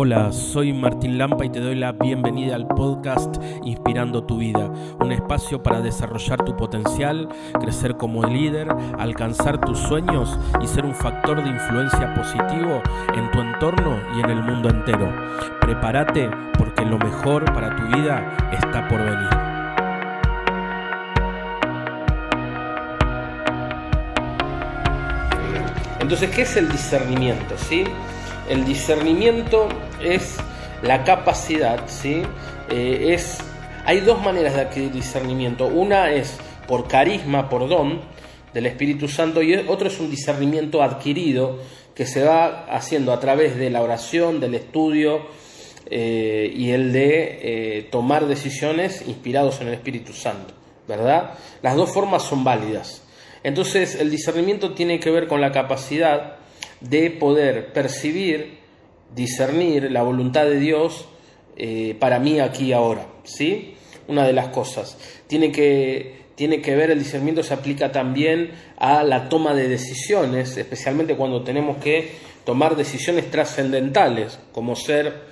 Hola, soy Martín Lampa y te doy la bienvenida al podcast Inspirando tu vida, un espacio para desarrollar tu potencial, crecer como líder, alcanzar tus sueños y ser un factor de influencia positivo en tu entorno y en el mundo entero. Prepárate porque lo mejor para tu vida está por venir. Entonces, ¿qué es el discernimiento? ¿Sí? El discernimiento es la capacidad, ¿sí? Eh, es, hay dos maneras de adquirir discernimiento. Una es por carisma, por don del Espíritu Santo y otro es un discernimiento adquirido que se va haciendo a través de la oración, del estudio eh, y el de eh, tomar decisiones inspirados en el Espíritu Santo, ¿verdad? Las dos formas son válidas. Entonces el discernimiento tiene que ver con la capacidad de poder percibir, discernir la voluntad de Dios eh, para mí aquí y ahora. ¿sí? Una de las cosas. Tiene que, tiene que ver, el discernimiento se aplica también a la toma de decisiones, especialmente cuando tenemos que tomar decisiones trascendentales, como ser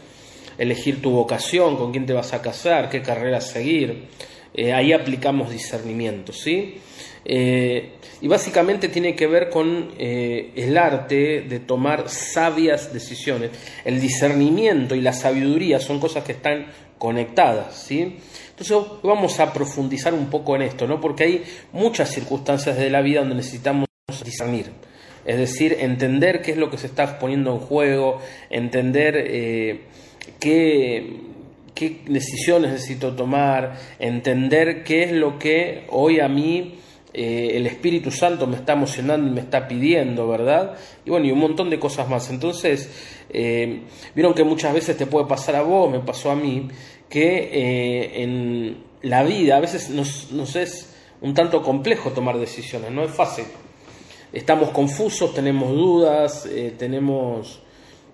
elegir tu vocación, con quién te vas a casar, qué carrera seguir. Eh, ahí aplicamos discernimiento, ¿sí? Eh, y básicamente tiene que ver con eh, el arte de tomar sabias decisiones. El discernimiento y la sabiduría son cosas que están conectadas, ¿sí? Entonces vamos a profundizar un poco en esto, ¿no? Porque hay muchas circunstancias de la vida donde necesitamos discernir. Es decir, entender qué es lo que se está poniendo en juego, entender qué, qué decisiones necesito tomar, entender qué es lo que hoy a mí eh, el Espíritu Santo me está emocionando y me está pidiendo, ¿verdad? Y bueno, y un montón de cosas más. Entonces, eh, vieron que muchas veces te puede pasar a vos, me pasó a mí, que eh, en la vida a veces nos, nos es un tanto complejo tomar decisiones, no es fácil. Estamos confusos, tenemos dudas, tenemos,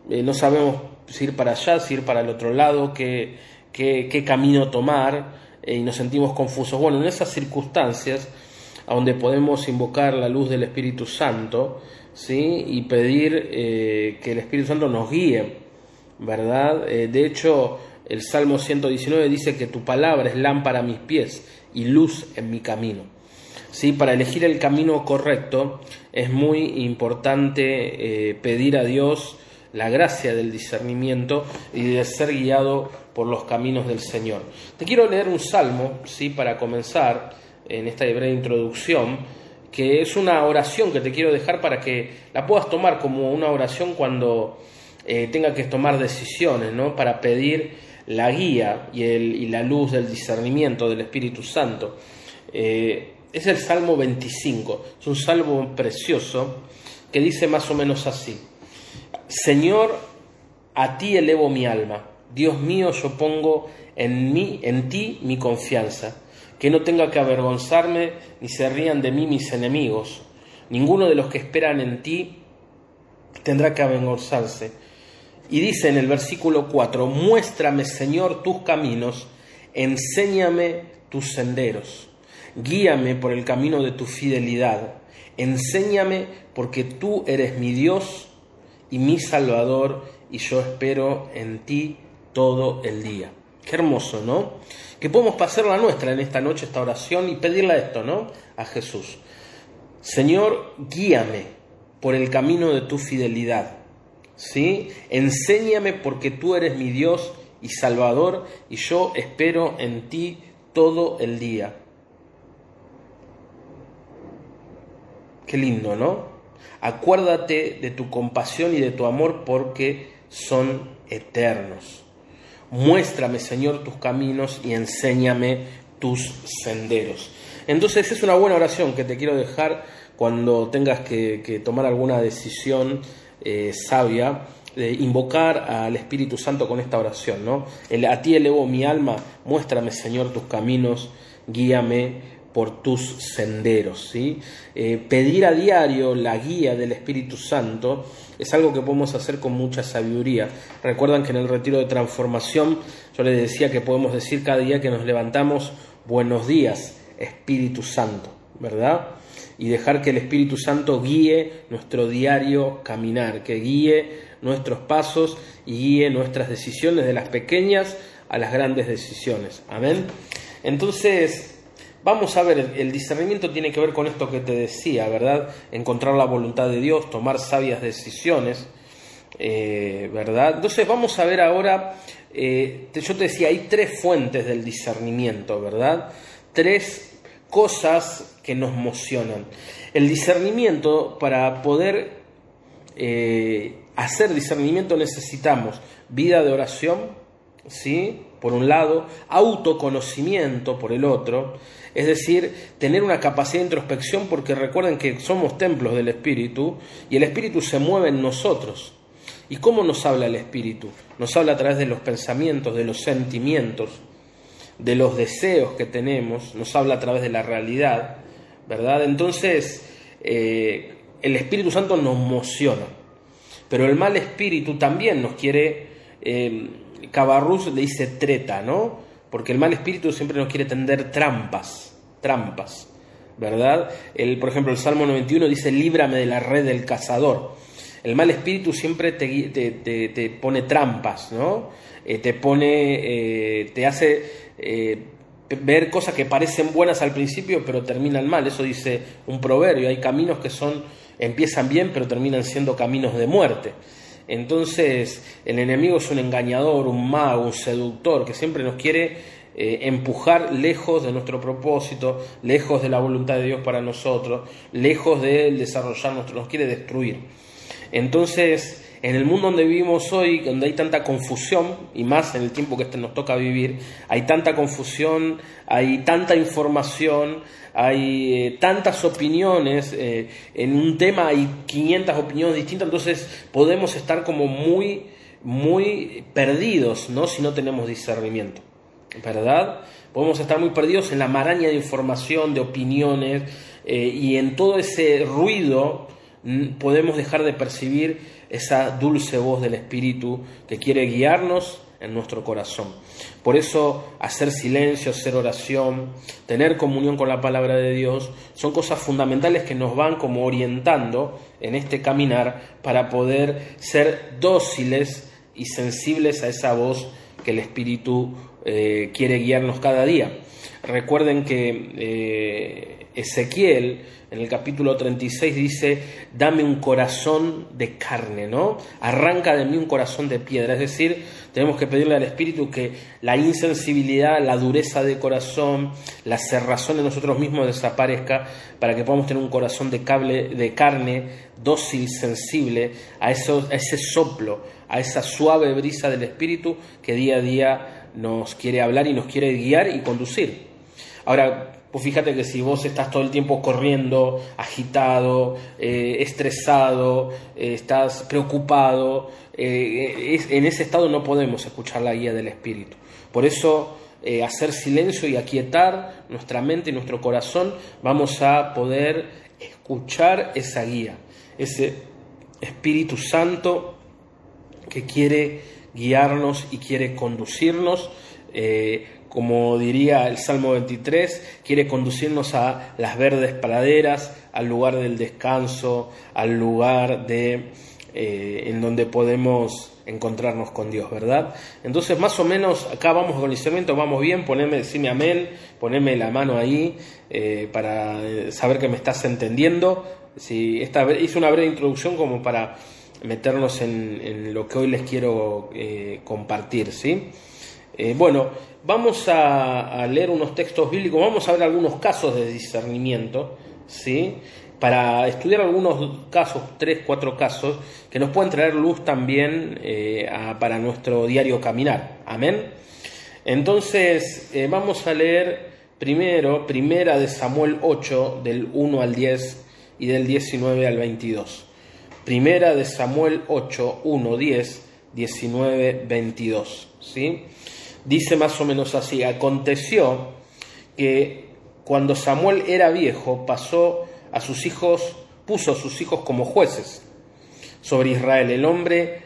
no sabemos si ir para allá, si ir para el otro lado, qué, qué, camino tomar y nos sentimos confusos. Bueno, en esas circunstancias a donde podemos invocar la luz del Espíritu Santo, ¿sí? Y pedir eh, que el Espíritu Santo nos guíe, ¿verdad? Eh, de hecho, el Salmo 119 dice que tu palabra es lámpara a mis pies y luz en mi camino. ¿Sí? Para elegir el camino correcto es muy importante eh, pedir a Dios la gracia del discernimiento y de ser guiado por los caminos del Señor. Te quiero leer un salmo, ¿sí? para comenzar, en esta breve introducción, que es una oración que te quiero dejar para que la puedas tomar como una oración cuando eh, tenga que tomar decisiones, ¿no? para pedir la guía y, el, y, la luz del discernimiento del Espíritu Santo. Eh, es el Salmo 25, es un salmo precioso que dice más o menos así, Señor, a ti elevo mi alma, Dios mío, yo pongo en mí, en ti mi confianza que no tenga que avergonzarme ni se rían de mí mis enemigos. Ninguno de los que esperan en ti tendrá que avergonzarse. Y dice en el versículo 4, muéstrame Señor tus caminos, enséñame tus senderos, guíame por el camino de tu fidelidad, enséñame porque tú eres mi Dios y mi Salvador y yo espero en ti todo el día. Qué hermoso, ¿no? Que podemos pasar la nuestra en esta noche, esta oración, y pedirle esto, ¿no? A Jesús. Señor, guíame por el camino de tu fidelidad. ¿Sí? Enséñame porque tú eres mi Dios y Salvador, y yo espero en ti todo el día. Qué lindo, ¿no? Acuérdate de tu compasión y de tu amor porque son eternos. Muéstrame, Señor, tus caminos y enséñame tus senderos. Entonces es una buena oración que te quiero dejar cuando tengas que, tomar alguna decisión eh, sabia, invocar al Espíritu Santo con esta oración. ¿no? a ti elevo mi alma, muéstrame, Señor, tus caminos, guíame por tus senderos. ¿sí? Eh, pedir a diario la guía del Espíritu Santo es algo que podemos hacer con mucha sabiduría. Recuerdan que en el retiro de transformación yo les decía que podemos decir cada día que nos levantamos buenos días, Espíritu Santo, ¿verdad? y dejar que el Espíritu Santo guíe nuestro diario caminar, que guíe nuestros pasos y guíe nuestras decisiones de las pequeñas a las grandes decisiones. Amén. Entonces, vamos a ver, el discernimiento tiene que ver con esto que te decía, ¿verdad? Encontrar la voluntad de Dios, tomar sabias decisiones, eh, ¿verdad? Entonces, vamos a ver ahora, eh, yo te decía, hay tres fuentes del discernimiento, ¿verdad? Tres cosas que nos emocionan. El discernimiento, para poder eh, hacer discernimiento necesitamos vida de oración, ¿sí? Por un lado, autoconocimiento por el otro, es decir, tener una capacidad de introspección porque recuerden que somos templos del Espíritu y el Espíritu se mueve en nosotros. ¿Y cómo nos habla el Espíritu? Nos habla a través de los pensamientos, de los sentimientos, de los deseos que tenemos, nos habla a través de la realidad, ¿verdad? Entonces, eh, el Espíritu Santo nos emociona, pero el mal espíritu también nos quiere, eh, Cabarrús le dice treta, ¿no? Porque el mal espíritu siempre nos quiere tender trampas, trampas, ¿verdad? El, por ejemplo, el Salmo 91 dice, líbrame de la red del cazador. El mal espíritu siempre te, te, pone trampas, ¿no? Eh, te pone, eh, te hace eh, ver cosas que parecen buenas al principio pero terminan mal. Eso dice un proverbio. Hay caminos que son empiezan bien pero terminan siendo caminos de muerte. Entonces el enemigo es un engañador, un mago, un seductor que siempre nos quiere eh, empujar lejos de nuestro propósito, lejos de la voluntad de Dios para nosotros, lejos de desarrollar nuestro, nos quiere destruir. Entonces en el mundo donde vivimos hoy, donde hay tanta confusión, y más en el tiempo que este nos toca vivir, hay tanta confusión, hay tanta información, hay eh, tantas opiniones, eh, en un tema hay 500 opiniones distintas, entonces podemos estar como muy, muy perdidos, ¿no? Si no tenemos discernimiento, ¿verdad? Podemos estar muy perdidos en la maraña de información, de opiniones, eh, y en todo ese ruido podemos dejar de percibir esa dulce voz del Espíritu que quiere guiarnos en nuestro corazón. Por eso hacer silencio, hacer oración, tener comunión con la palabra de Dios, son cosas fundamentales que nos van como orientando en este caminar para poder ser dóciles y sensibles a esa voz que el Espíritu eh, quiere guiarnos cada día. Recuerden que eh, Ezequiel en el capítulo 36 dice, dame un corazón de carne, ¿no? Arranca de mí un corazón de piedra. Es decir, tenemos que pedirle al Espíritu que la insensibilidad, la dureza de corazón, la cerrazón de nosotros mismos desaparezca para que podamos tener un corazón de, cable, de carne dócil, sensible a, eso, a ese soplo, a esa suave brisa del Espíritu que día a día nos quiere hablar y nos quiere guiar y conducir. Ahora, pues fíjate que si vos estás todo el tiempo corriendo, agitado, eh, estresado, eh, estás preocupado, eh, en ese estado no podemos escuchar la guía del Espíritu. Por eso, hacer silencio y aquietar nuestra mente y nuestro corazón, vamos a poder escuchar esa guía, ese Espíritu Santo que quiere guiarnos y quiere conducirnos como diría el Salmo 23, quiere conducirnos a las verdes praderas, al lugar del descanso, al lugar de eh, en donde podemos encontrarnos con Dios, ¿verdad? Entonces, más o menos, acá vamos con el vamos bien, poneme, decime amén, poneme la mano ahí eh, para saber que me estás entendiendo. Si esta, hice una breve introducción como para meternos en, lo que hoy les quiero eh, compartir, ¿sí? Bueno, Vamos a, leer unos textos bíblicos, vamos a ver algunos casos de discernimiento, ¿sí? Para estudiar algunos casos, tres, cuatro casos, que nos pueden traer luz también eh, para nuestro diario caminar. Amén. Entonces, eh, vamos a leer primero, primera de Samuel 8, del 1 al 10 y del 19 al 22. Primera de Samuel 8, 1, 10, 19, 22. ¿Sí? Dice más o menos así, aconteció que cuando Samuel era viejo pasó a sus hijos, puso a sus hijos como jueces sobre Israel. El hombre,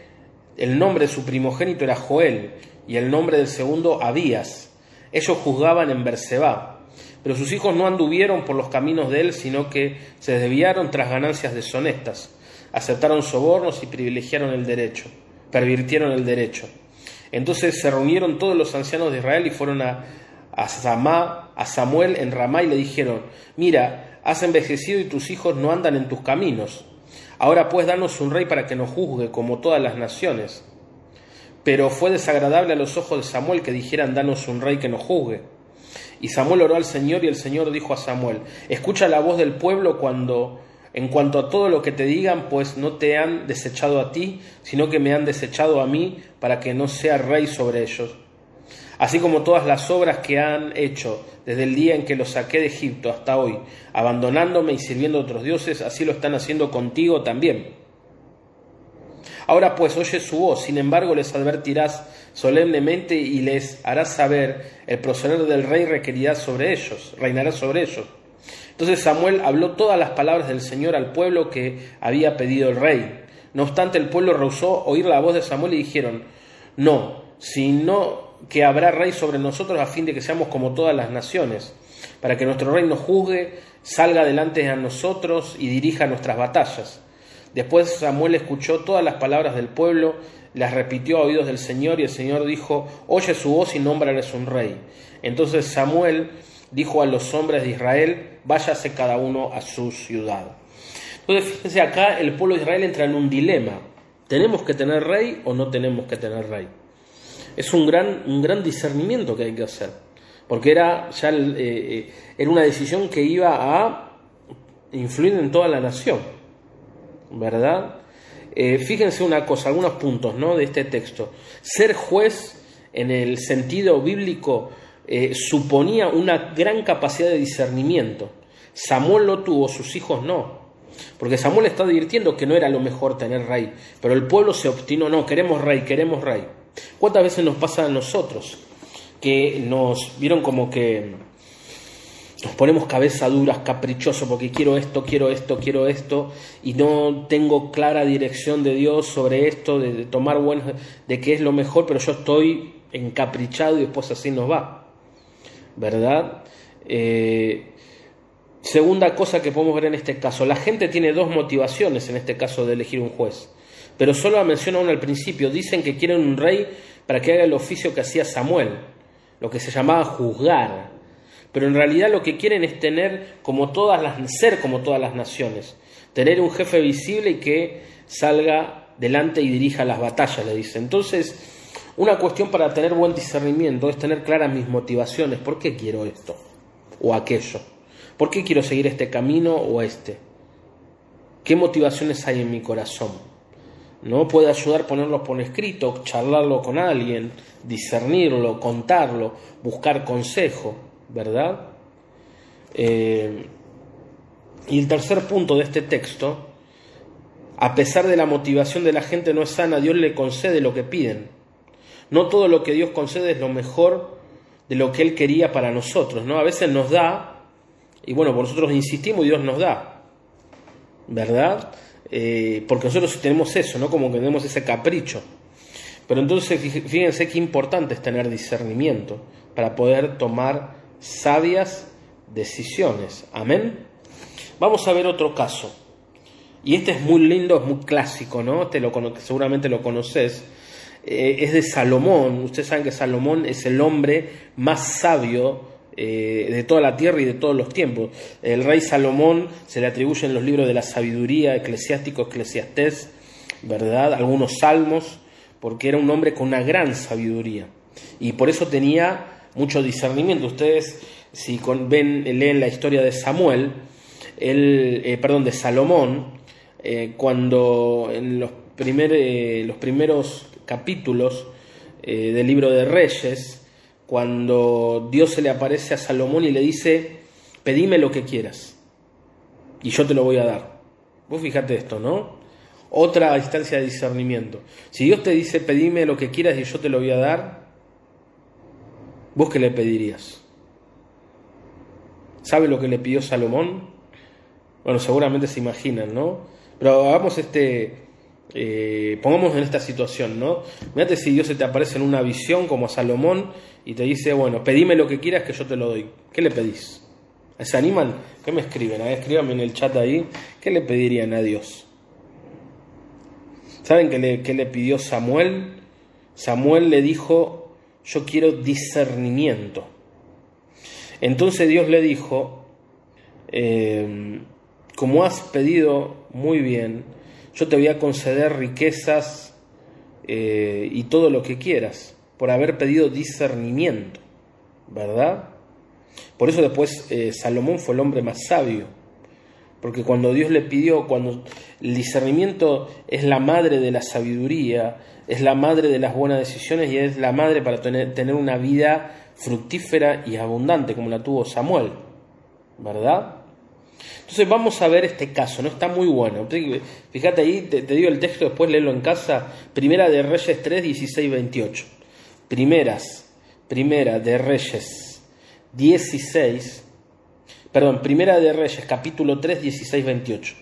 el nombre de su primogénito era Joel y el nombre del segundo Abías. Ellos juzgaban en Berseba. Pero sus hijos no anduvieron por los caminos de él, sino que se desviaron tras ganancias deshonestas, aceptaron sobornos y privilegiaron el derecho, pervirtieron el derecho. Entonces se reunieron todos los ancianos de Israel y fueron a, a, Samá, a Samuel en Ramá y le dijeron, mira, has envejecido y tus hijos no andan en tus caminos. Ahora pues danos un rey para que nos juzgue como todas las naciones. Pero fue desagradable a los ojos de Samuel que dijeran, danos un rey que nos juzgue. Y Samuel oró al Señor y el Señor dijo a Samuel, escucha la voz del pueblo cuando, en cuanto a todo lo que te digan, pues no te han desechado a ti, sino que me han desechado a mí para que no sea rey sobre ellos. Así como todas las obras que han hecho desde el día en que los saqué de Egipto hasta hoy, abandonándome y sirviendo a otros dioses, así lo están haciendo contigo también. Ahora pues oye su voz, sin embargo les advertirás solemnemente y les harás saber el proceder del rey requerirá sobre ellos, reinará sobre ellos. Entonces Samuel habló todas las palabras del Señor al pueblo que había pedido el rey. No obstante el pueblo rehusó oír la voz de Samuel y dijeron, no, sino que habrá rey sobre nosotros a fin de que seamos como todas las naciones, para que nuestro rey nos juzgue, salga delante a nosotros y dirija nuestras batallas. Después Samuel escuchó todas las palabras del pueblo, las repitió a oídos del Señor y el Señor dijo, oye su voz y nómbrales un rey. Entonces Samuel dijo a los hombres de Israel, váyase cada uno a su ciudad. Entonces fíjense acá, el pueblo de Israel entra en un dilema. ¿Tenemos que tener rey o no tenemos que tener rey? Es un gran, un gran discernimiento que hay que hacer, porque era ya eh, eh, era una decisión que iba a influir en toda la nación. ¿verdad? Eh, fíjense una cosa, algunos puntos ¿no? de este texto. Ser juez en el sentido bíblico eh, suponía una gran capacidad de discernimiento. Samuel lo tuvo, sus hijos no. Porque Samuel está advirtiendo que no era lo mejor tener rey, pero el pueblo se obstinó, no, queremos rey, queremos rey. ¿Cuántas veces nos pasa a nosotros que nos vieron como que nos ponemos cabeza duras, caprichosos, porque quiero esto, quiero esto, quiero esto, y no tengo clara dirección de Dios sobre esto, de, tomar bueno, de qué es lo mejor, pero yo estoy encaprichado y después así nos va. ¿Verdad? Eh, segunda cosa que podemos ver en este caso, la gente tiene dos motivaciones en este caso de elegir un juez, pero solo la menciona una al principio, dicen que quieren un rey para que haga el oficio que hacía Samuel, lo que se llamaba juzgar pero en realidad lo que quieren es tener como todas las, ser como todas las naciones, tener un jefe visible y que salga delante y dirija las batallas, le dice. Entonces, una cuestión para tener buen discernimiento es tener claras mis motivaciones, ¿por qué quiero esto o aquello? ¿Por qué quiero seguir este camino o este? ¿Qué motivaciones hay en mi corazón? ¿No? Puede ayudar a ponerlo por escrito, charlarlo con alguien, discernirlo, contarlo, buscar consejo. ¿verdad? Eh, y el tercer punto de este texto, a pesar de la motivación de la gente no es sana, Dios le concede lo que piden. No todo lo que Dios concede es lo mejor de lo que Él quería para nosotros, ¿no? A veces nos da, y bueno, nosotros insistimos y Dios nos da, ¿verdad? Eh, porque nosotros tenemos eso, ¿no? Como que tenemos ese capricho. Pero entonces fíjense qué importante es tener discernimiento para poder tomar sabias decisiones. Amén. Vamos a ver otro caso. Y este es muy lindo, es muy clásico, ¿no? Te lo, seguramente lo conoces. Eh, es de Salomón. Ustedes saben que Salomón es el hombre más sabio eh, de toda la tierra y de todos los tiempos. El rey Salomón se le atribuyen los libros de la sabiduría, eclesiástico, eclesiastés, ¿verdad? Algunos salmos, porque era un hombre con una gran sabiduría. Y por eso tenía mucho discernimiento. Ustedes, si ven, leen la historia de Samuel, el, eh, perdón, de Salomón, cuando en los, los primeros capítulos del libro de Reyes, cuando Dios se le aparece a Salomón y le dice, pedime lo que quieras y yo te lo voy a dar. Vos fíjate esto, ¿no? Otra instancia de discernimiento. Si Dios te dice, pedime lo que quieras y yo te lo voy a dar, ¿Vos qué le pedirías? ¿Sabe lo que le pidió Salomón? Bueno, seguramente se imaginan, ¿no? Pero hagamos este, eh, pongamos en esta situación, ¿no? Mírate si Dios se te aparece en una visión como a Salomón y te dice, bueno, pedime lo que quieras que yo te lo doy. ¿Qué le pedís? ¿Se animan? ¿Qué me escriben? A escríbanme en el chat ahí. ¿Qué le pedirían a Dios? ¿Saben qué le, le pidió Samuel? Samuel le dijo, yo quiero discernimiento. Entonces Dios le dijo, eh, como has pedido muy bien, yo te voy a conceder riquezas eh, y todo lo que quieras, por haber pedido discernimiento, ¿verdad? Por eso después eh, Salomón fue el hombre más sabio, porque cuando Dios le pidió, cuando el discernimiento es la madre de la sabiduría, es la madre de las buenas decisiones y es la madre para tener, tener una vida fructífera y abundante como la tuvo Samuel, ¿verdad? Entonces vamos a ver este caso, ¿no? Está muy bueno. Fíjate ahí, te, digo el texto, después léelo en casa. Primera de Reyes 3, 16, 28. Primeras, primera de Reyes 16, perdón, primera de Reyes, capítulo 3, 16, 28.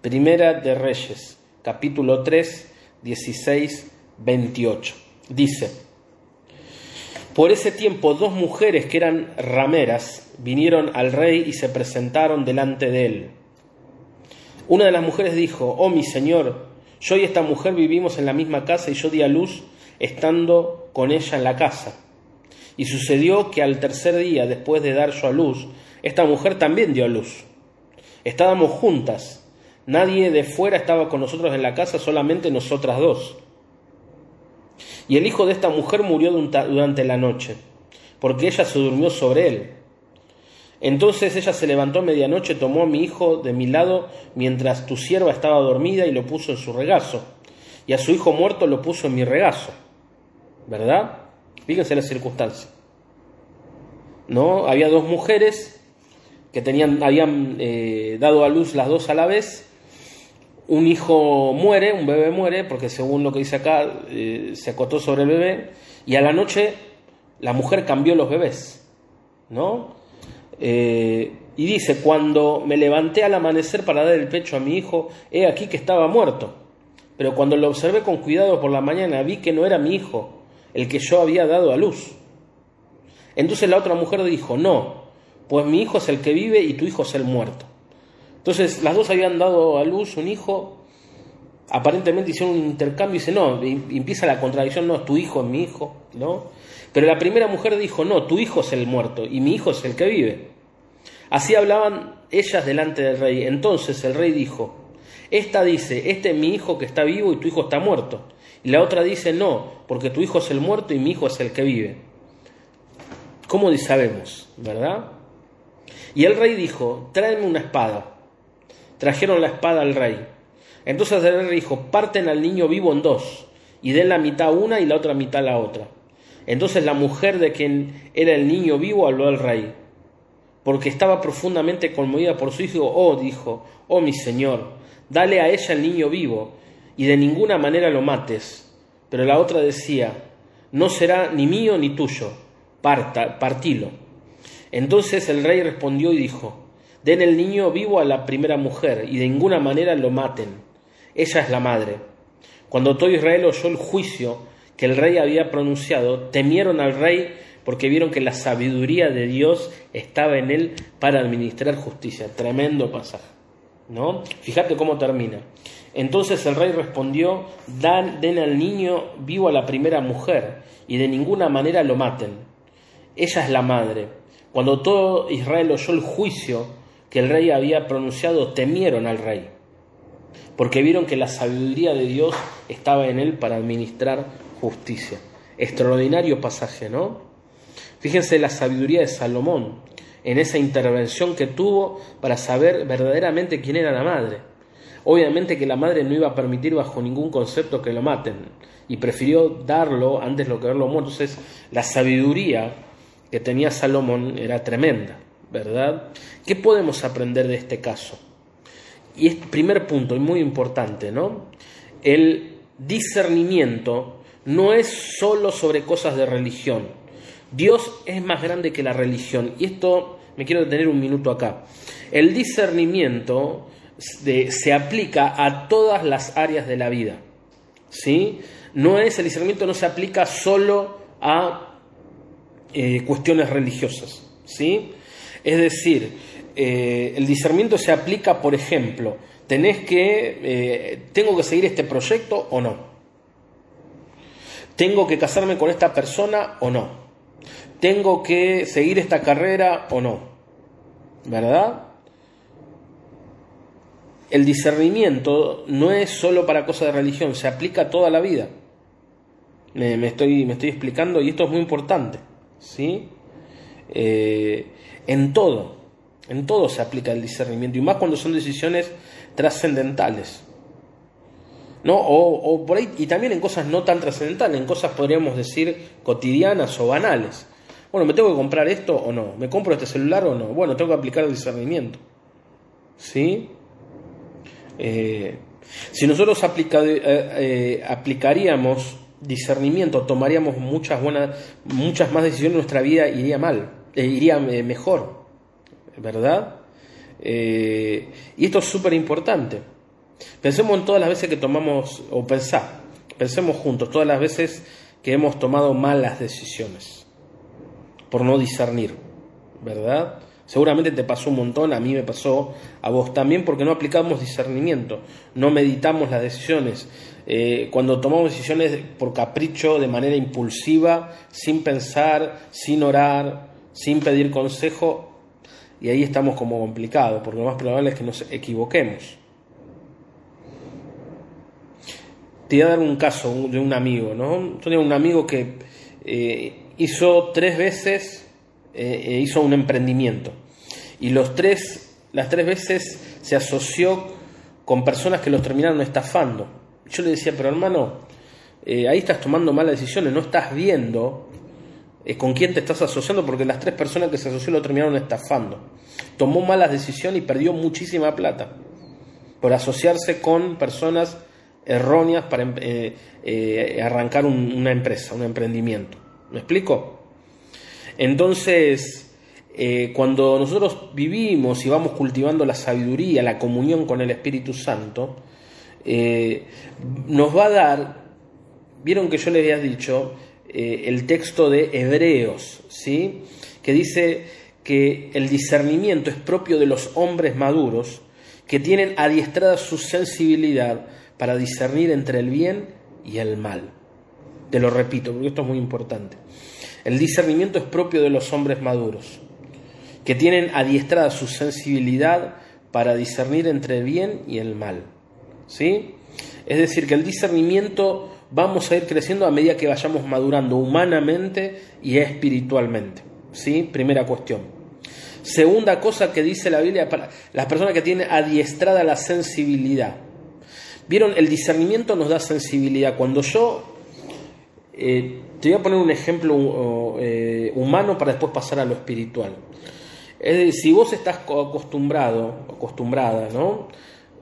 Primera de Reyes, capítulo 3, 16, 28. Dice, por ese tiempo dos mujeres que eran rameras vinieron al rey y se presentaron delante de él. Una de las mujeres dijo, oh mi señor, yo y esta mujer vivimos en la misma casa y yo di a luz estando con ella en la casa. Y sucedió que al tercer día, después de dar yo a luz, esta mujer también dio a luz. Estábamos juntas, nadie de fuera estaba con nosotros en la casa, solamente nosotras dos. Y el hijo de esta mujer murió durante la noche, porque ella se durmió sobre él. Entonces ella se levantó a medianoche, tomó a mi hijo de mi lado mientras tu sierva estaba dormida y lo puso en su regazo. Y a su hijo muerto lo puso en mi regazo. ¿Verdad? Fíjense la circunstancia. ¿No? Había dos mujeres que tenían, habían eh, dado a luz las dos a la vez un hijo muere, un bebé muere, porque según lo que dice acá, eh, se acotó sobre el bebé, y a la noche la mujer cambió los bebés, ¿no? Eh, y dice, cuando me levanté al amanecer para dar el pecho a mi hijo, he aquí que estaba muerto. Pero cuando lo observé con cuidado por la mañana, vi que no era mi hijo, el que yo había dado a luz. Entonces la otra mujer dijo, no, pues mi hijo es el que vive y tu hijo es el muerto. Entonces, las dos habían dado a luz un hijo, aparentemente hicieron un intercambio y dice, no, empieza la contradicción, no, tu hijo es mi hijo, ¿no? Pero la primera mujer dijo, no, tu hijo es el muerto y mi hijo es el que vive. Así hablaban ellas delante del rey. Entonces el rey dijo, esta dice, este es mi hijo que está vivo y tu hijo está muerto. Y la otra dice, no, porque tu hijo es el muerto y mi hijo es el que vive. ¿Cómo sabemos, verdad? Y el rey dijo, tráeme una espada trajeron la espada al rey. Entonces el rey dijo, parten al niño vivo en dos, y den la mitad una y la otra mitad la otra. Entonces la mujer de quien era el niño vivo habló al rey, porque estaba profundamente conmovida por su hijo. Oh, dijo, oh mi señor, dale a ella el niño vivo, y de ninguna manera lo mates. Pero la otra decía, no será ni mío ni tuyo, parta, partilo. Entonces el rey respondió y dijo, Den el niño vivo a la primera mujer y de ninguna manera lo maten. Ella es la madre. Cuando todo Israel oyó el juicio que el rey había pronunciado, temieron al rey porque vieron que la sabiduría de Dios estaba en él para administrar justicia. Tremendo pasaje. ¿No? Fíjate cómo termina. Entonces el rey respondió, Dan, den al niño vivo a la primera mujer y de ninguna manera lo maten. Ella es la madre. Cuando todo Israel oyó el juicio que el rey había pronunciado temieron al rey, porque vieron que la sabiduría de Dios estaba en él para administrar justicia. Extraordinario pasaje, ¿no? Fíjense la sabiduría de Salomón en esa intervención que tuvo para saber verdaderamente quién era la madre. Obviamente que la madre no iba a permitir bajo ningún concepto que lo maten y prefirió darlo antes de lo que verlo muerto. Entonces la sabiduría que tenía Salomón era tremenda. ¿Verdad? ¿Qué podemos aprender de este caso? Y este primer punto, y muy importante, ¿no? El discernimiento no es solo sobre cosas de religión. Dios es más grande que la religión. Y esto me quiero detener un minuto acá. El discernimiento se aplica a todas las áreas de la vida. ¿Sí? No es, el discernimiento no se aplica solo a eh, cuestiones religiosas. ¿Sí? Es decir, eh, el discernimiento se aplica, por ejemplo, tenés que, eh, tengo que seguir este proyecto o no. Tengo que casarme con esta persona o no. Tengo que seguir esta carrera o no. ¿Verdad? El discernimiento no es solo para cosas de religión, se aplica toda la vida. Me, estoy, me estoy explicando y esto es muy importante. ¿sí? Eh, en todo, en todo se aplica el discernimiento y más cuando son decisiones trascendentales. ¿No? O, por ahí, y también en cosas no tan trascendentales, en cosas podríamos decir cotidianas o banales. Bueno, ¿me tengo que comprar esto o no? ¿Me compro este celular o no? Bueno, tengo que aplicar el discernimiento. ¿Sí? Eh, si nosotros eh, aplicaríamos discernimiento, tomaríamos muchas buenas, muchas más decisiones, nuestra vida iría mal, iría eh, mejor, ¿verdad? Eh, y esto es súper importante. Pensemos en todas las veces que tomamos, o pensá, pensemos juntos, todas las veces que hemos tomado malas decisiones por no discernir, ¿verdad? Seguramente te pasó un montón, a mí me pasó, a vos también, porque no aplicamos discernimiento, no meditamos las decisiones. Eh, cuando tomamos decisiones por capricho, de manera impulsiva, sin pensar, sin orar, sin pedir consejo, y ahí estamos como complicados, porque lo más probable es que nos equivoquemos. Te voy a dar un caso de un amigo, ¿no? Yo tenía un amigo que eh, hizo tres veces eh, eh, hizo un emprendimiento. Y los tres, las tres veces se asoció con personas que los terminaron estafando. Yo le decía, pero hermano, ahí estás tomando malas decisiones, no estás viendo con quién te estás asociando, porque las tres personas que se asoció lo terminaron estafando. Tomó malas decisiones y perdió muchísima plata por asociarse con personas erróneas para arrancar una empresa, un emprendimiento. ¿Me explico? Entonces, eh, cuando nosotros vivimos y vamos cultivando la sabiduría, la comunión con el Espíritu Santo, eh, nos va a dar, vieron que yo les había dicho, eh, el texto de Hebreos, ¿sí? que dice que el discernimiento es propio de los hombres maduros que tienen adiestrada su sensibilidad para discernir entre el bien y el mal. Te lo repito, porque esto es muy importante. El discernimiento es propio de los hombres maduros, que tienen adiestrada su sensibilidad para discernir entre el bien y el mal. ¿Sí? Es decir, que el discernimiento vamos a ir creciendo a medida que vayamos madurando humanamente y espiritualmente. ¿Sí? Primera cuestión. Segunda cosa que dice la Biblia para las personas que tienen adiestrada la sensibilidad. Vieron, el discernimiento nos da sensibilidad. Cuando yo eh, te voy a poner un ejemplo eh, humano para después pasar a lo espiritual. Es decir, si vos estás acostumbrado, acostumbrada, ¿no?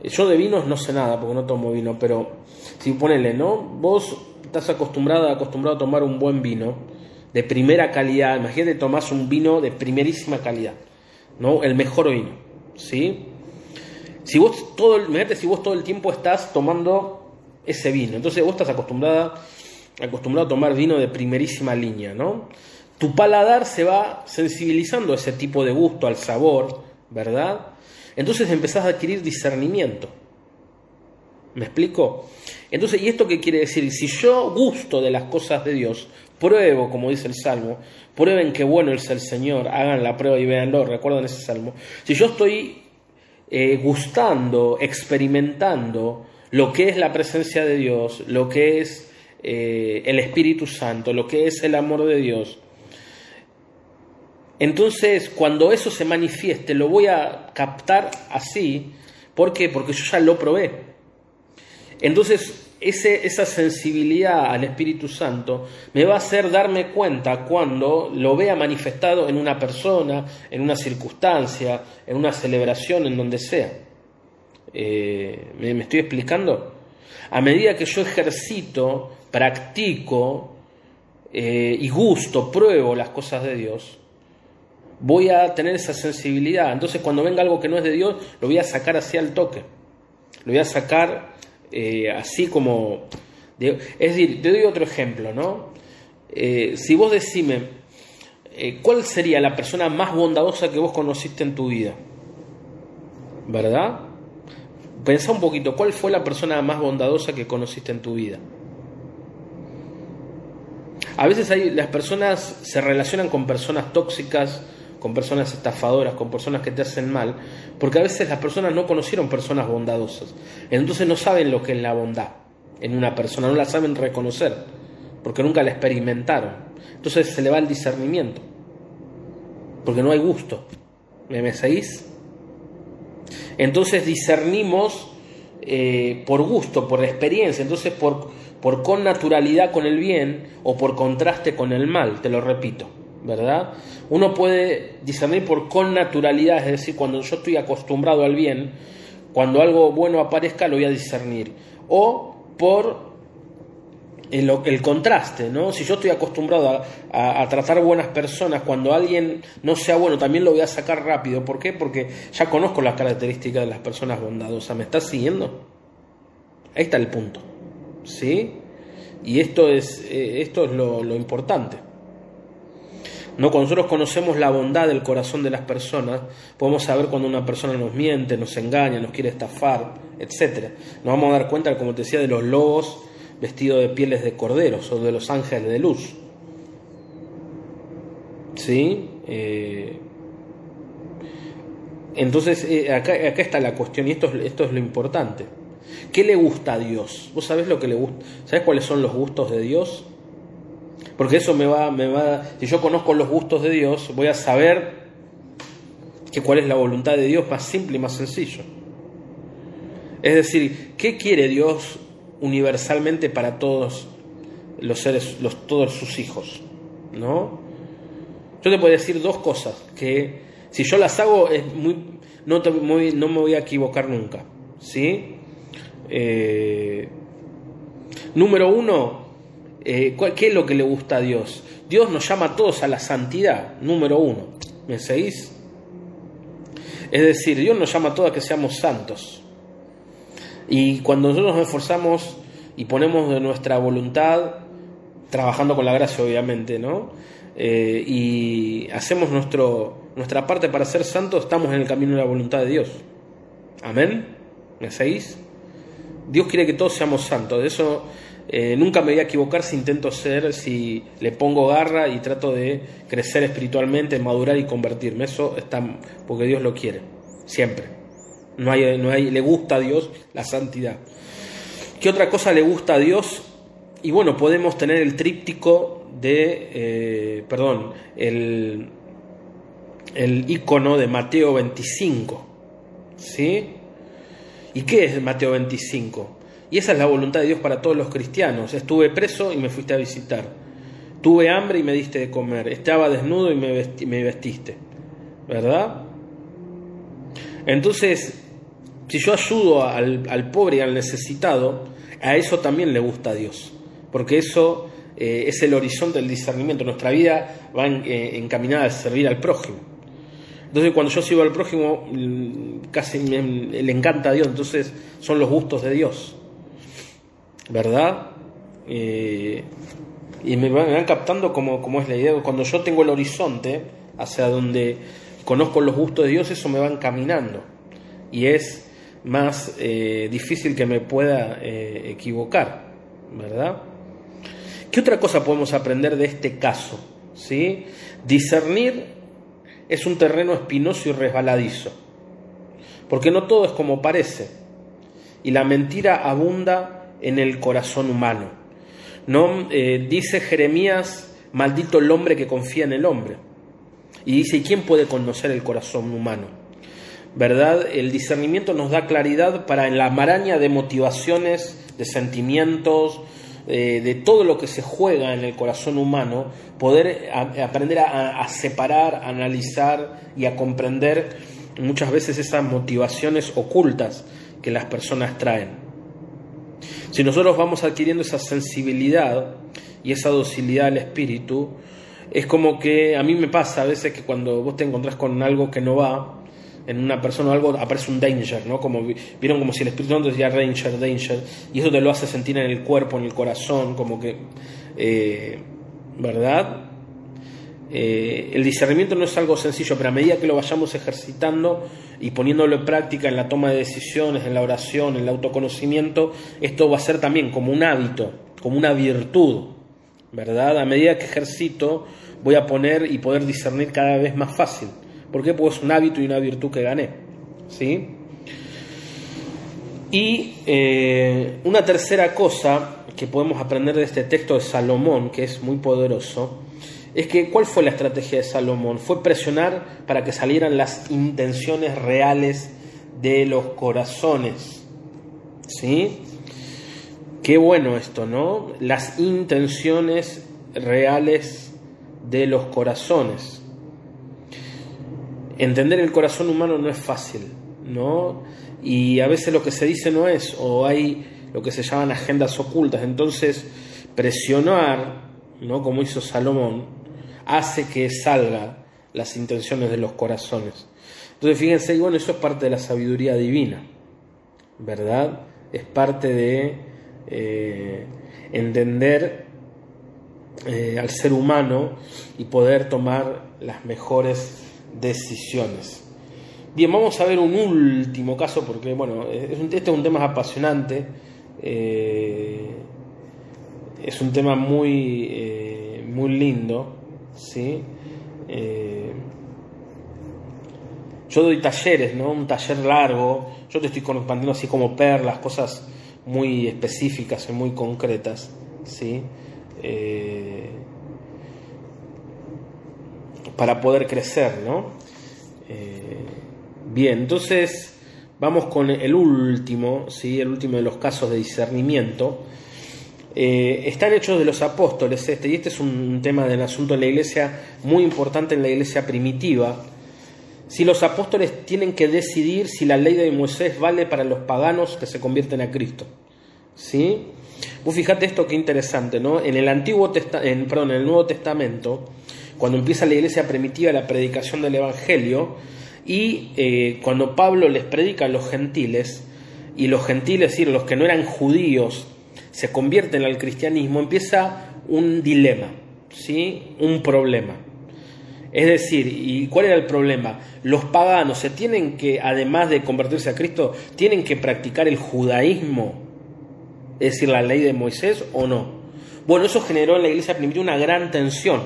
Yo de vinos no sé nada porque no tomo vino, pero si ponele, ¿no? Vos estás acostumbrada, acostumbrado a tomar un buen vino de primera calidad. Imagínate, tomás un vino de primerísima calidad, ¿no? El mejor vino, ¿sí? Si vos todo, imagínate si vos todo el tiempo estás tomando ese vino, entonces vos estás acostumbrada acostumbrado a tomar vino de primerísima línea, ¿no? Tu paladar se va sensibilizando a ese tipo de gusto, al sabor, ¿verdad? Entonces empezás a adquirir discernimiento. ¿Me explico? Entonces, ¿y esto qué quiere decir? Si yo gusto de las cosas de Dios, pruebo, como dice el Salmo, prueben qué bueno es el Señor, hagan la prueba y véanlo, recuerden ese Salmo. Si yo estoy eh, gustando, experimentando lo que es la presencia de Dios, lo que es eh, el Espíritu Santo, lo que es el amor de Dios. Entonces, cuando eso se manifieste, lo voy a captar así. ¿Por qué? Porque yo ya lo probé. Entonces, ese, esa sensibilidad al Espíritu Santo me va a hacer darme cuenta cuando lo vea manifestado en una persona, en una circunstancia, en una celebración, en donde sea. Eh, ¿Me estoy explicando? A medida que yo ejercito practico eh, y gusto, pruebo las cosas de Dios, voy a tener esa sensibilidad. Entonces cuando venga algo que no es de Dios, lo voy a sacar así al toque. Lo voy a sacar eh, así como... es decir, te doy otro ejemplo, ¿no? Eh, si vos decime, ¿cuál sería la persona más bondadosa que vos conociste en tu vida? ¿verdad? Pensá un poquito, ¿cuál fue la persona más bondadosa que conociste en tu vida? A veces hay, las personas se relacionan con personas tóxicas, con personas estafadoras, con personas que te hacen mal, porque a veces las personas no conocieron personas bondadosas, entonces no saben lo que es la bondad en una persona, no la saben reconocer, porque nunca la experimentaron. Entonces se le va el discernimiento, porque no hay gusto. ¿Me seguís? Entonces discernimos eh, por gusto, por experiencia, entonces por, por con naturalidad con el bien o por contraste con el mal, te lo repito, ¿verdad? Uno puede discernir por con naturalidad, es decir, cuando yo estoy acostumbrado al bien, cuando algo bueno aparezca lo voy a discernir, o por el, contraste, ¿no? Si yo estoy acostumbrado a, tratar buenas personas, cuando alguien no sea bueno, también lo voy a sacar rápido. ¿Por qué? Porque ya conozco las características de las personas bondadosas. ¿Me estás siguiendo? Ahí está el punto. ¿Sí? Y esto es, eh, esto es lo, lo importante. No, cuando nosotros conocemos la bondad del corazón de las personas, podemos saber cuando una persona nos miente, nos engaña, nos quiere estafar, etc. Nos vamos a dar cuenta, como te decía, de los lobos vestido de pieles de corderos o de los ángeles de luz. ¿Sí? Eh, entonces, eh, acá, está la cuestión y esto es, esto es lo importante. ¿Qué le gusta a Dios? ¿Vos sabés lo que le gusta? ¿Sabés cuáles son los gustos de Dios? Porque eso me va, me va, si yo conozco los gustos de Dios, voy a saber que cuál es la voluntad de Dios más simple y más sencillo. Es decir, ¿qué quiere Dios universalmente para todos los seres, los, todos sus hijos, ¿no? Yo te puedo decir dos cosas que si yo las hago es muy, no, no me voy a equivocar nunca, ¿sí? Eh, número uno, eh, ¿qué es lo que le gusta a Dios? Dios nos llama a todos a la santidad, número uno. ¿Me seguís? Es decir, Dios nos llama a todos a que seamos santos. Y cuando nosotros nos esforzamos y ponemos de nuestra voluntad, trabajando con la gracia obviamente, ¿no? Eh, y hacemos nuestro, nuestra parte para ser santos, estamos en el camino de la voluntad de Dios. Amén. ¿Me seguís? Dios quiere que todos seamos santos. Eso eh, nunca me voy a equivocar si intento ser, si le pongo garra y trato de crecer espiritualmente, madurar y convertirme. Eso está porque Dios lo quiere, siempre. No hay, no hay, le gusta a Dios la santidad. ¿Qué otra cosa le gusta a Dios? Y bueno, podemos tener el tríptico de, eh, perdón, el, el icono de Mateo 25. ¿Sí? ¿Y qué es Mateo 25? Y esa es la voluntad de Dios para todos los cristianos. Estuve preso y me fuiste a visitar. Tuve hambre y me diste de comer. Estaba desnudo y me, me vestiste. ¿Verdad? Entonces, si yo ayudo al, pobre y al necesitado, a eso también le gusta a Dios, porque eso eh, es el horizonte del discernimiento. Nuestra vida va eh, encaminada a servir al prójimo. Entonces, cuando yo sirvo al prójimo, mm, casi le encanta a Dios, entonces son los gustos de Dios, ¿verdad? Y me van, captando como es la idea. Cuando yo tengo el horizonte hacia donde conozco los gustos de Dios, eso me va encaminando. Y es más eh, difícil que me pueda eh, equivocar, ¿verdad? ¿Qué otra cosa podemos aprender de este caso? ¿Sí? Discernir es un terreno espinoso y resbaladizo, porque no todo es como parece, y la mentira abunda en el corazón humano. ¿no? Eh, dice Jeremías, maldito el hombre que confía en el hombre. Y dice, ¿y quién puede conocer el corazón humano? ¿Verdad? El discernimiento nos da claridad para en la maraña de motivaciones, de sentimientos, eh, de todo lo que se juega en el corazón humano, poder aprender a, separar, a analizar y a comprender muchas veces esas motivaciones ocultas que las personas traen. Si nosotros vamos adquiriendo esa sensibilidad y esa docilidad al espíritu, es como que a mí me pasa a veces que cuando vos te encontrás con algo que no va, en una persona o algo aparece un danger, ¿no? Como vieron como si el Espíritu Santo decía danger, danger, y eso te lo hace sentir en el cuerpo, en el corazón, como que, eh, ¿verdad? Eh, el discernimiento no es algo sencillo, pero a medida que lo vayamos ejercitando y poniéndolo en práctica en la toma de decisiones, en la oración, en el autoconocimiento, esto va a ser también como un hábito, como una virtud, ¿verdad? A medida que ejercito, voy a poner y poder discernir cada vez más fácil. ¿Por qué? Porque es un hábito y una virtud que gané, ¿sí? Y eh, una tercera cosa que podemos aprender de este texto de Salomón, que es muy poderoso, es que ¿cuál fue la estrategia de Salomón? Fue presionar para que salieran las intenciones reales de los corazones. ¿Sí? Qué bueno esto, ¿no? Las intenciones reales de los corazones. Entender el corazón humano no es fácil, ¿no? Y a veces lo que se dice no es, o hay lo que se llaman agendas ocultas. Entonces, presionar, ¿no? Como hizo Salomón, hace que salga las intenciones de los corazones. Entonces fíjense, bueno, eso es parte de la sabiduría divina, ¿verdad? Es parte de eh, entender eh, al ser humano y poder tomar las mejores decisiones. Bien, vamos a ver un último caso porque, bueno, es un, este es un tema apasionante, eh, es un tema muy, muy lindo ¿sí? Eh, yo doy talleres, ¿no? Un taller largo, yo te estoy compartiendo así como perlas, cosas muy específicas y muy concretas, ¿sí? Eh, para poder crecer, ¿no? Eh, bien, entonces vamos con el último, ¿sí? El último de los casos de discernimiento, eh, están hechos de los apóstoles este, y este es un tema del asunto de la iglesia muy importante en la iglesia primitiva. Si los apóstoles tienen que decidir si la ley de Moisés vale para los paganos que se convierten a Cristo. ¿Sí? Vos fijate esto qué interesante, ¿no? En el Antiguo en, perdón, en el Nuevo Testamento, cuando empieza la iglesia primitiva la predicación del Evangelio, y eh, cuando Pablo les predica a los gentiles, y los gentiles, es decir, los que no eran judíos, se convierten al cristianismo, empieza un dilema, ¿sí? un problema. Es decir, ¿y cuál era el problema? Los paganos se tienen que, además de convertirse a Cristo, tienen que practicar el judaísmo, es decir, la ley de Moisés o no. Bueno, eso generó en la iglesia primitiva una gran tensión,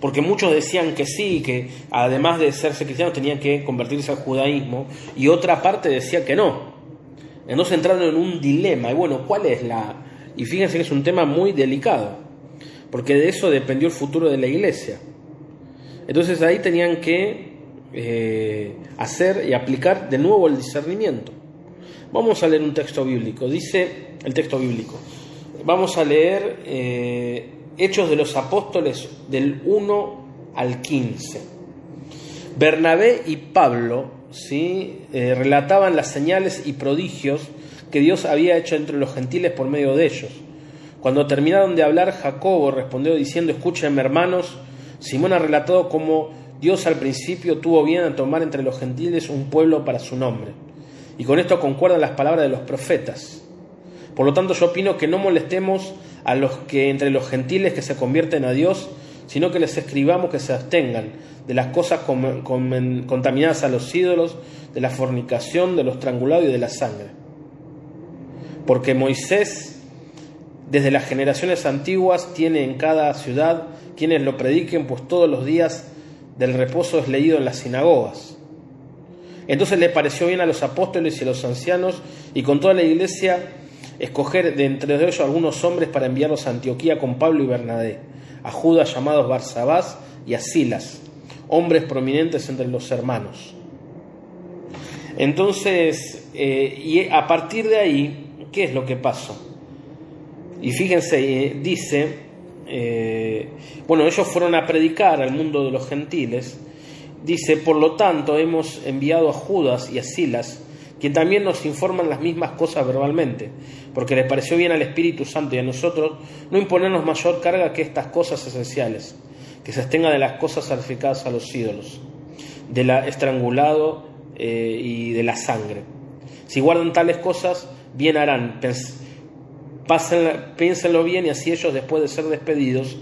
porque muchos decían que sí, que además de serse cristianos tenían que convertirse al judaísmo, y otra parte decía que no. Entonces entraron en un dilema, y bueno, ¿cuál es la, y fíjense que es un tema muy delicado, porque de eso dependió el futuro de la iglesia. Entonces ahí tenían que eh, hacer y aplicar de nuevo el discernimiento. Vamos a leer un texto bíblico, dice el texto bíblico. Vamos a leer eh, Hechos de los Apóstoles del 1 al 15. Bernabé y Pablo ¿sí? Eh, relataban las señales y prodigios que Dios había hecho entre los gentiles por medio de ellos. Cuando terminaron de hablar, Jacobo respondió diciendo, escúchenme hermanos, Simón ha relatado cómo Dios al principio tuvo bien a tomar entre los gentiles un pueblo para su nombre. Y con esto concuerdan las palabras de los profetas. Por lo tanto, yo opino que no molestemos a los que entre los gentiles que se convierten a Dios, sino que les escribamos que se abstengan de las cosas contaminadas a los ídolos, de la fornicación, de los estrangulados y de la sangre porque Moisés desde las generaciones antiguas tiene en cada ciudad quienes lo prediquen, pues todos los días del reposo es leído en las sinagogas. Entonces le pareció bien a los apóstoles y a los ancianos y con toda la iglesia escoger de entre ellos algunos hombres para enviarlos a Antioquía con Pablo y Bernabé, a Judas llamados Barsabás y a Silas, hombres prominentes entre los hermanos. Entonces, eh, y a partir de ahí, ¿Qué es lo que pasó? Y fíjense, eh, dice, eh, bueno, ellos fueron a predicar al mundo de los gentiles, dice, por lo tanto hemos enviado a Judas y a Silas, quien también nos informan las mismas cosas verbalmente, porque les pareció bien al Espíritu Santo y a nosotros no imponernos mayor carga que estas cosas esenciales, que se abstenga de las cosas sacrificadas a los ídolos, de la estrangulado eh, y de la sangre. Si guardan tales cosas, bien harán. piénsenlo bien y así ellos, después de ser despedidos,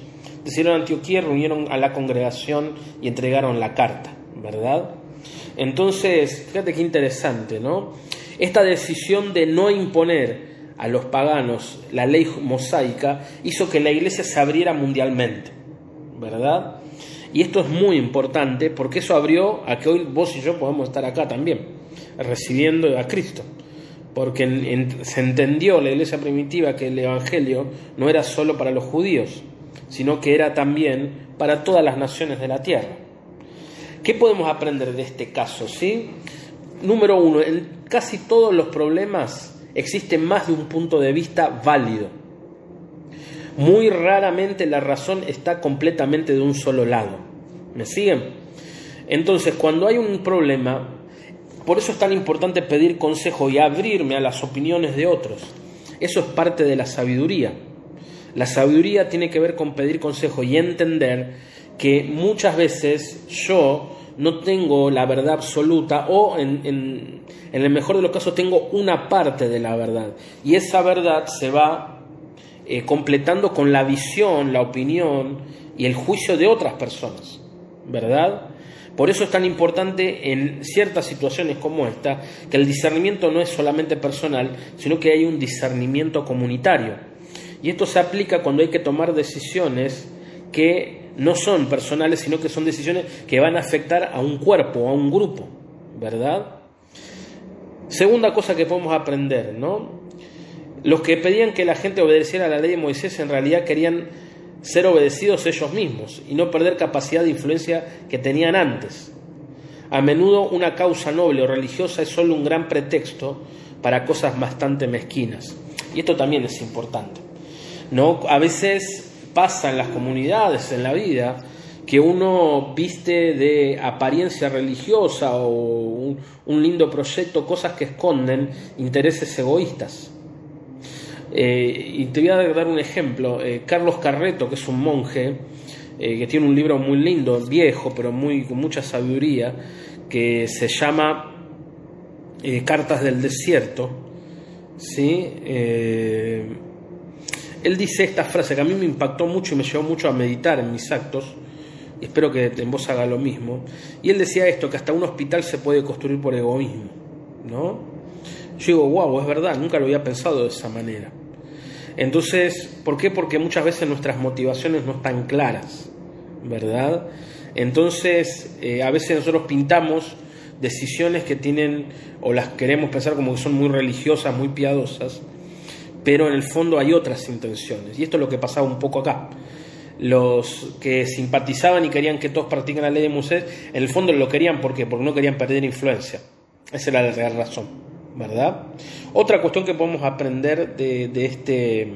decidieron Antioquía, reunieron a la congregación y entregaron la carta, ¿verdad? Entonces, fíjate qué interesante, ¿no? Esta decisión de no imponer a los paganos la ley mosaica hizo que la iglesia se abriera mundialmente, ¿verdad? Y esto es muy importante porque eso abrió a que hoy vos y yo podamos estar acá también, recibiendo a Cristo. Porque se entendió la iglesia primitiva que el Evangelio no era solo para los judíos, sino que era también para todas las naciones de la tierra. ¿Qué podemos aprender de este caso? ¿sí? Número uno, en casi todos los problemas existe más de un punto de vista válido. Muy raramente la razón está completamente de un solo lado. ¿Me siguen? Entonces, cuando hay un problema, por eso es tan importante pedir consejo y abrirme a las opiniones de otros. Eso es parte de la sabiduría. La sabiduría tiene que ver con pedir consejo y entender que muchas veces yo no tengo la verdad absoluta o en, el mejor de los casos tengo una parte de la verdad y esa verdad se va eh, completando con la visión, la opinión y el juicio de otras personas, ¿verdad? Por eso es tan importante en ciertas situaciones como esta que el discernimiento no es solamente personal, sino que hay un discernimiento comunitario. Y esto se aplica cuando hay que tomar decisiones que no son personales, sino que son decisiones que van a afectar a un cuerpo, a un grupo, ¿verdad? Segunda cosa que podemos aprender, ¿no? Los que pedían que la gente obedeciera a la ley de Moisés en realidad querían ser obedecidos ellos mismos y no perder capacidad de influencia que tenían antes. A menudo una causa noble o religiosa es solo un gran pretexto para cosas bastante mezquinas. Y esto también es importante. ¿no? A veces pasa en las comunidades, en la vida, que uno viste de apariencia religiosa o un, lindo proyecto cosas que esconden intereses egoístas. Eh, y te voy a dar un ejemplo. Eh, Carlos Carreto, que es un monje, eh, que tiene un libro muy lindo, viejo, pero muy, con mucha sabiduría, que se llama Cartas del Desierto. ¿sí? Él dice esta frase que a mí me impactó mucho y me llevó mucho a meditar en mis actos, espero que en vos haga lo mismo, y él decía esto, que hasta un hospital se puede construir por egoísmo, ¿no? Yo digo, wow, es verdad, nunca lo había pensado de esa manera. Entonces, ¿por qué? Porque muchas veces nuestras motivaciones no están claras, ¿verdad? Entonces, eh, a veces nosotros pintamos decisiones que tienen, o las queremos pensar como que son muy religiosas, muy piadosas, pero en el fondo hay otras intenciones. Y esto es lo que pasaba un poco acá. Los que simpatizaban y querían que todos practiquen la ley de Moisés, en el fondo lo querían ¿por porque no querían perder influencia. Esa era la real razón, ¿verdad? Otra cuestión que podemos aprender de, de, este,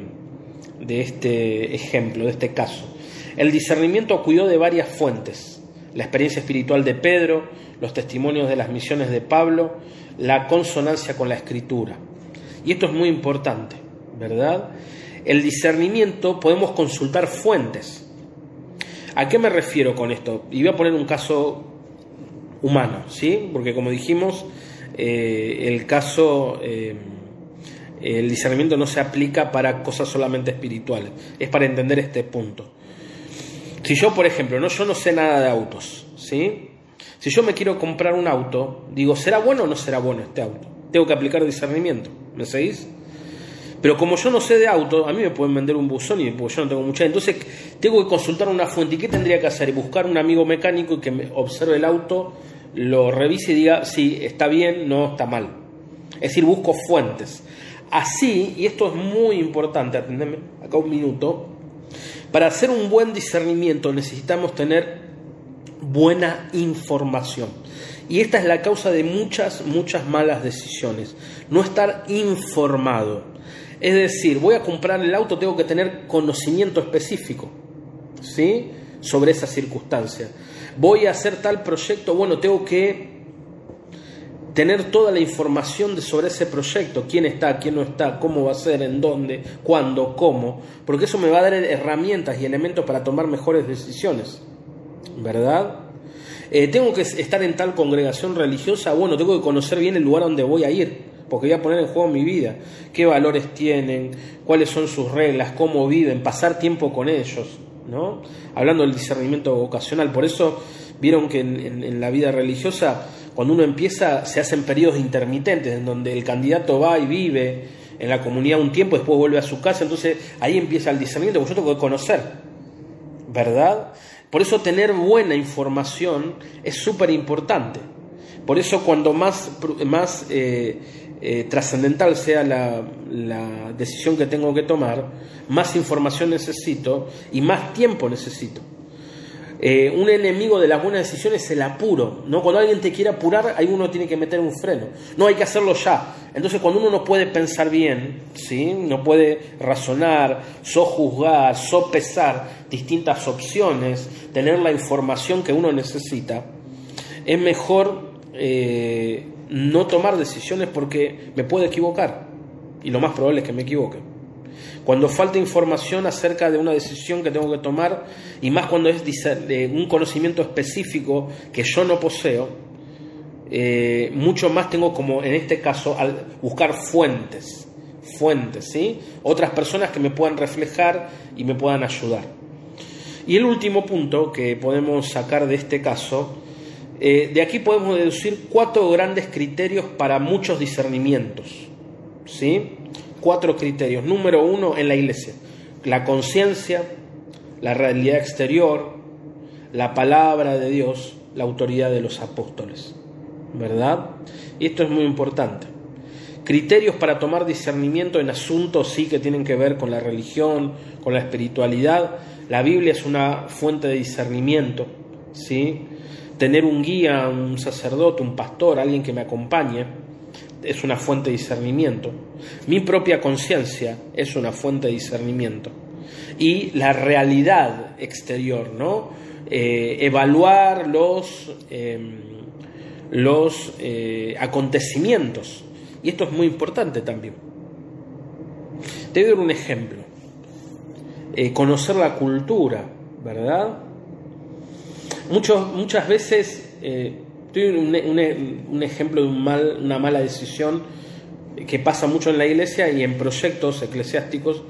de este ejemplo, de este caso. El discernimiento acudió de varias fuentes. La experiencia espiritual de Pedro, los testimonios de las misiones de Pablo, la consonancia con la escritura. Y esto es muy importante. ¿Verdad? El discernimiento podemos consultar fuentes. ¿A qué me refiero con esto? Y voy a poner un caso humano, ¿sí? Porque como dijimos, eh, el caso, eh, el discernimiento no se aplica para cosas solamente espirituales, es para entender este punto. Si yo, por ejemplo, no, yo no sé nada de autos, ¿sí? Si yo me quiero comprar un auto, digo, ¿será bueno o no será bueno este auto? Tengo que aplicar discernimiento, ¿me seguís? Pero como yo no sé de auto, a mí me pueden vender un buzón y porque yo no tengo mucha. Entonces tengo que consultar una fuente. ¿Y qué tendría que hacer? Buscar un amigo mecánico y que me observe el auto, lo revise y diga si está bien, no está mal. Es decir, busco fuentes. Así, y esto es muy importante, atendeme acá un minuto, para hacer un buen discernimiento necesitamos tener buena información. Y esta es la causa de muchas, muchas malas decisiones. No estar informado. Es decir, voy a comprar el auto, tengo que tener conocimiento específico, ¿sí? Sobre esa circunstancia. Voy a hacer tal proyecto, bueno, tengo que tener toda la información de sobre ese proyecto, quién está, quién no está, cómo va a ser, en dónde, cuándo, cómo, porque eso me va a dar herramientas y elementos para tomar mejores decisiones, ¿verdad? Eh, tengo que estar en tal congregación religiosa, bueno, tengo que conocer bien el lugar donde voy a ir porque voy a poner en juego mi vida, qué valores tienen, cuáles son sus reglas, cómo viven, pasar tiempo con ellos, ¿no? Hablando del discernimiento vocacional, por eso vieron que en, la vida religiosa, cuando uno empieza, se hacen periodos intermitentes, en donde el candidato va y vive en la comunidad un tiempo, después vuelve a su casa, entonces ahí empieza el discernimiento, porque yo tengo que conocer, ¿verdad? Por eso tener buena información es súper importante. Por eso cuando más, más eh, eh, trascendental sea la, decisión que tengo que tomar, más información necesito y más tiempo necesito. Eh, un enemigo de las buenas decisiones es el apuro. ¿no? Cuando alguien te quiere apurar, ahí uno tiene que meter un freno. No, hay que hacerlo ya. Entonces, cuando uno no puede pensar bien, ¿sí? no puede razonar, sojuzgar, sopesar distintas opciones, tener la información que uno necesita, es mejor eh, no tomar decisiones porque me puedo equivocar. Y lo más probable es que me equivoque. Cuando falta información acerca de una decisión que tengo que tomar, y más cuando es un conocimiento específico que yo no poseo, eh, mucho más tengo como en este caso al buscar fuentes, fuentes, ¿sí? Otras personas que me puedan reflejar y me puedan ayudar. Y el último punto que podemos sacar de este caso, eh, de aquí podemos deducir cuatro grandes criterios para muchos discernimientos, ¿sí? cuatro criterios. Número uno en la iglesia, la conciencia, la realidad exterior, la palabra de Dios, la autoridad de los apóstoles. ¿Verdad? Y esto es muy importante. Criterios para tomar discernimiento en asuntos sí que tienen que ver con la religión, con la espiritualidad. La Biblia es una fuente de discernimiento, ¿sí? Tener un guía, un sacerdote, un pastor, alguien que me acompañe, es una fuente de discernimiento. Mi propia conciencia es una fuente de discernimiento. Y la realidad exterior, ¿no? Eh, evaluar los, em, los eh, acontecimientos. Y esto es muy importante también. Te voy a dar un ejemplo. Eh, conocer la cultura, ¿verdad? Muchos, muchas veces Estoy un, un, ejemplo de una mala decisión que pasa mucho en la iglesia y en proyectos eclesiásticos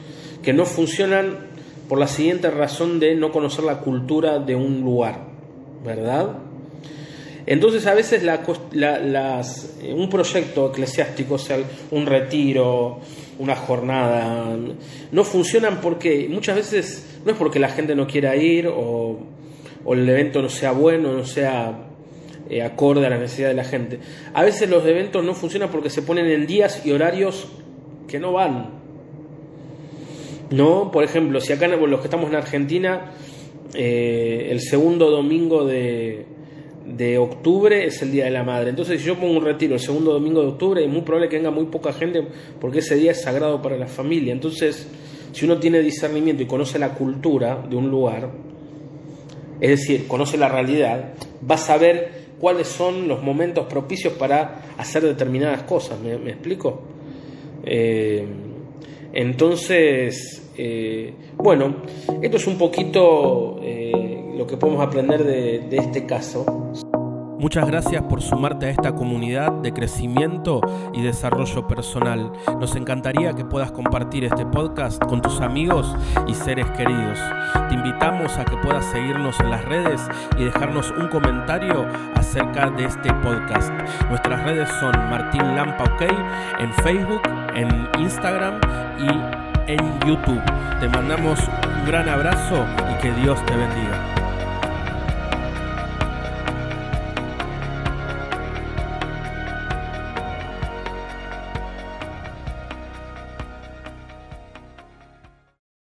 que no funcionan por la siguiente razón de no conocer la cultura de un lugar, ¿verdad? Entonces a veces la, las, un proyecto eclesiástico, o sea, un retiro, una jornada, no funcionan porque muchas veces no es porque la gente no quiera ir o, o el evento no sea bueno, no sea eh, acorde a la necesidad de la gente. A veces los eventos no funcionan porque se ponen en días y horarios que no van. ¿No? Por ejemplo, si acá los que estamos en Argentina, eh, el segundo domingo de, de octubre es el Día de la Madre. Entonces, si yo pongo un retiro el segundo domingo de octubre, es muy probable que venga muy poca gente porque ese día es sagrado para la familia. Entonces, si uno tiene discernimiento y conoce la cultura de un lugar, es decir, conoce la realidad, va a saber cuáles son los momentos propicios para hacer determinadas cosas. ¿Me, explico? Eh, entonces, eh, bueno, esto es un poquito eh, lo que podemos aprender de este caso. Muchas gracias por sumarte a esta comunidad de crecimiento y desarrollo personal. Nos encantaría que puedas compartir este podcast con tus amigos y seres queridos. Te invitamos a que puedas seguirnos en las redes y dejarnos un comentario acerca de este podcast. Nuestras redes son Martín Lampa OK en Facebook, en Instagram y en YouTube. Te mandamos un gran abrazo y que Dios te bendiga.